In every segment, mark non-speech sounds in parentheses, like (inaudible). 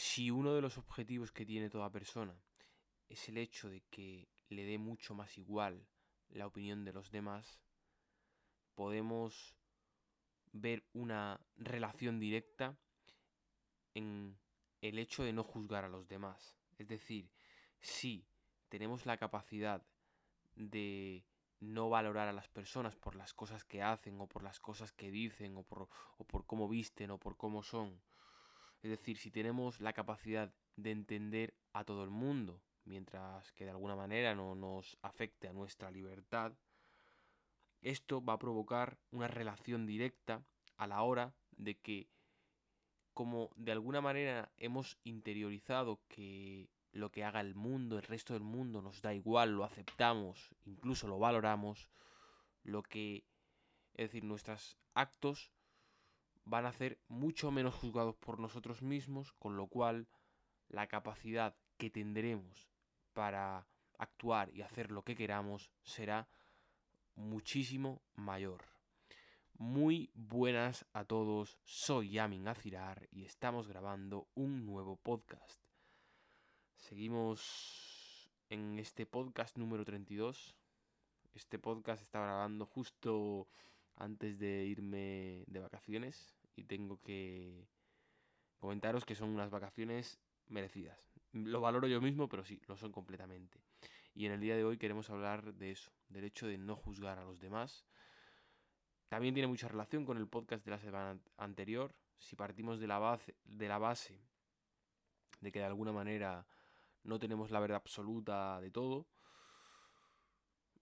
si uno de los objetivos que tiene toda persona es el hecho de que le dé mucho más igual la opinión de los demás, podemos ver una relación directa en el hecho de no juzgar a los demás. Es decir, si tenemos la capacidad de no valorar a las personas por las cosas que hacen o por las cosas que dicen o por, o por cómo visten o por cómo son. Es decir, si tenemos la capacidad de entender a todo el mundo, mientras que de alguna manera no nos afecte a nuestra libertad, esto va a provocar una relación directa a la hora de que, como de alguna manera hemos interiorizado que lo que haga el mundo, el resto del mundo, nos da igual, lo aceptamos, incluso lo valoramos, lo que, es decir, nuestros actos van a ser mucho menos juzgados por nosotros mismos, con lo cual la capacidad que tendremos para actuar y hacer lo que queramos será muchísimo mayor. Muy buenas a todos, soy Yamin Azirar y estamos grabando un nuevo podcast. Seguimos en este podcast número 32. Este podcast está grabando justo antes de irme de vacaciones y tengo que comentaros que son unas vacaciones merecidas. Lo valoro yo mismo, pero sí, lo son completamente. Y en el día de hoy queremos hablar de eso, del hecho de no juzgar a los demás. También tiene mucha relación con el podcast de la semana anterior. Si partimos de la base de, la base de que de alguna manera no tenemos la verdad absoluta de todo.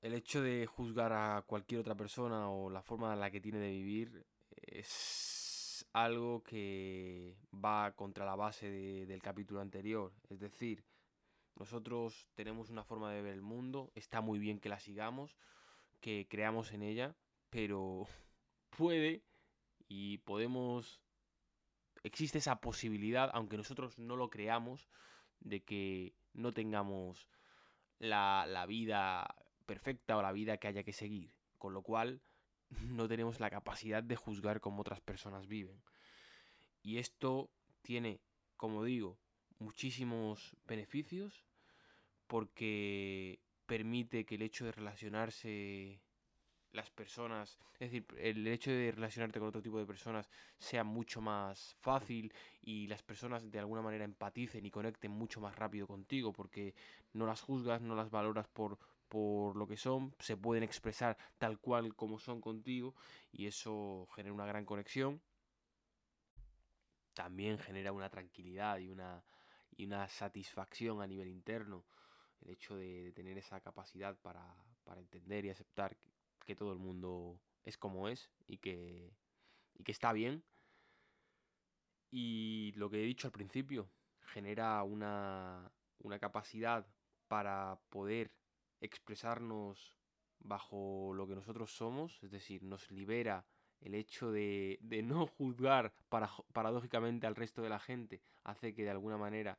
El hecho de juzgar a cualquier otra persona o la forma en la que tiene de vivir es algo que va contra la base del capítulo anterior. Es decir, nosotros tenemos una forma de ver el mundo, está muy bien que la sigamos, que creamos en ella, pero (laughs) puede y podemos... Existe esa posibilidad, aunque nosotros no lo creamos, de que no tengamos la, la vida perfecta o la vida que haya que seguir. Con lo cual (laughs) no tenemos la capacidad de juzgar cómo otras personas viven. Y esto tiene, como digo, muchísimos beneficios porque permite que el hecho de relacionarse las personas, es decir, el hecho de relacionarte con otro tipo de personas sea mucho más fácil y las personas de alguna manera empaticen y conecten mucho más rápido contigo porque no las juzgas, no las valoras por, por lo que son, se pueden expresar tal cual como son contigo y eso genera una gran conexión. También genera una tranquilidad y una, y una satisfacción a nivel interno el hecho de, tener esa capacidad para, para entender y aceptar que todo el mundo es como es y que, y que está bien. Y lo que he dicho al principio, genera una, una capacidad para poder expresarnos bajo lo que nosotros somos, es decir, nos libera el hecho de, de no juzgar para, paradójicamente al resto de la gente, hace que de alguna manera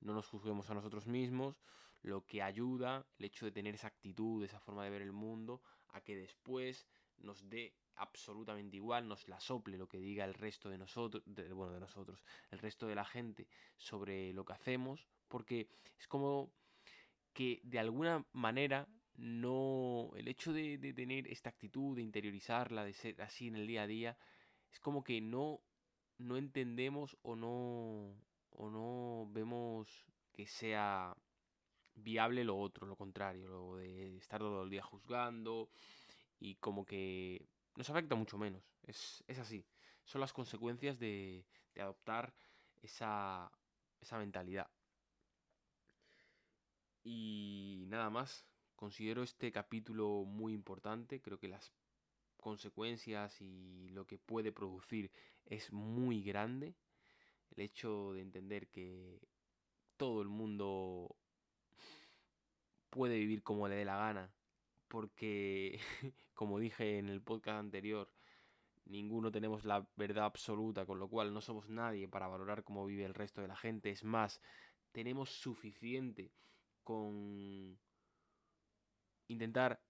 no nos juzguemos a nosotros mismos, lo que ayuda el hecho de tener esa actitud, esa forma de ver el mundo, a que después nos dé absolutamente igual, nos la sople lo que diga el resto de nosotros, bueno, de nosotros, el resto de la gente sobre lo que hacemos, porque es como que de alguna manera no, el hecho de, tener esta actitud, de interiorizarla, de ser así en el día a día, es como que no, no entendemos o no, o no vemos que sea viable lo otro, lo contrario, lo de estar todo el día juzgando y como que nos afecta mucho menos. Es, así. Son las consecuencias de, de adoptar esa, esa mentalidad. Y nada más, considero este capítulo muy importante, creo que las consecuencias y lo que puede producir es muy grande. El hecho de entender que todo el mundo puede vivir como le dé la gana, porque, (laughs) como dije en el podcast anterior, ninguno tenemos la verdad absoluta, con lo cual no somos nadie para valorar cómo vive el resto de la gente. Es más, tenemos suficiente con intentar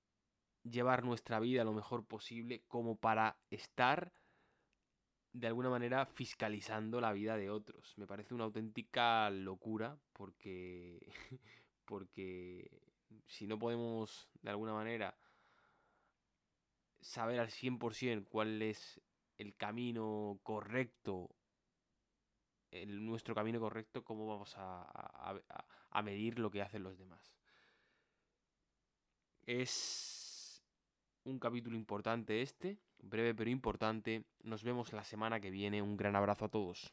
llevar nuestra vida lo mejor posible como para estar de alguna manera fiscalizando la vida de otros. Me parece una auténtica locura porque, (laughs) porque si no podemos de alguna manera saber al 100% cuál es el camino correcto, el, nuestro camino correcto, cómo vamos a, a medir lo que hacen los demás. Es un capítulo importante este, breve pero importante. Nos vemos la semana que viene. Un gran abrazo a todos.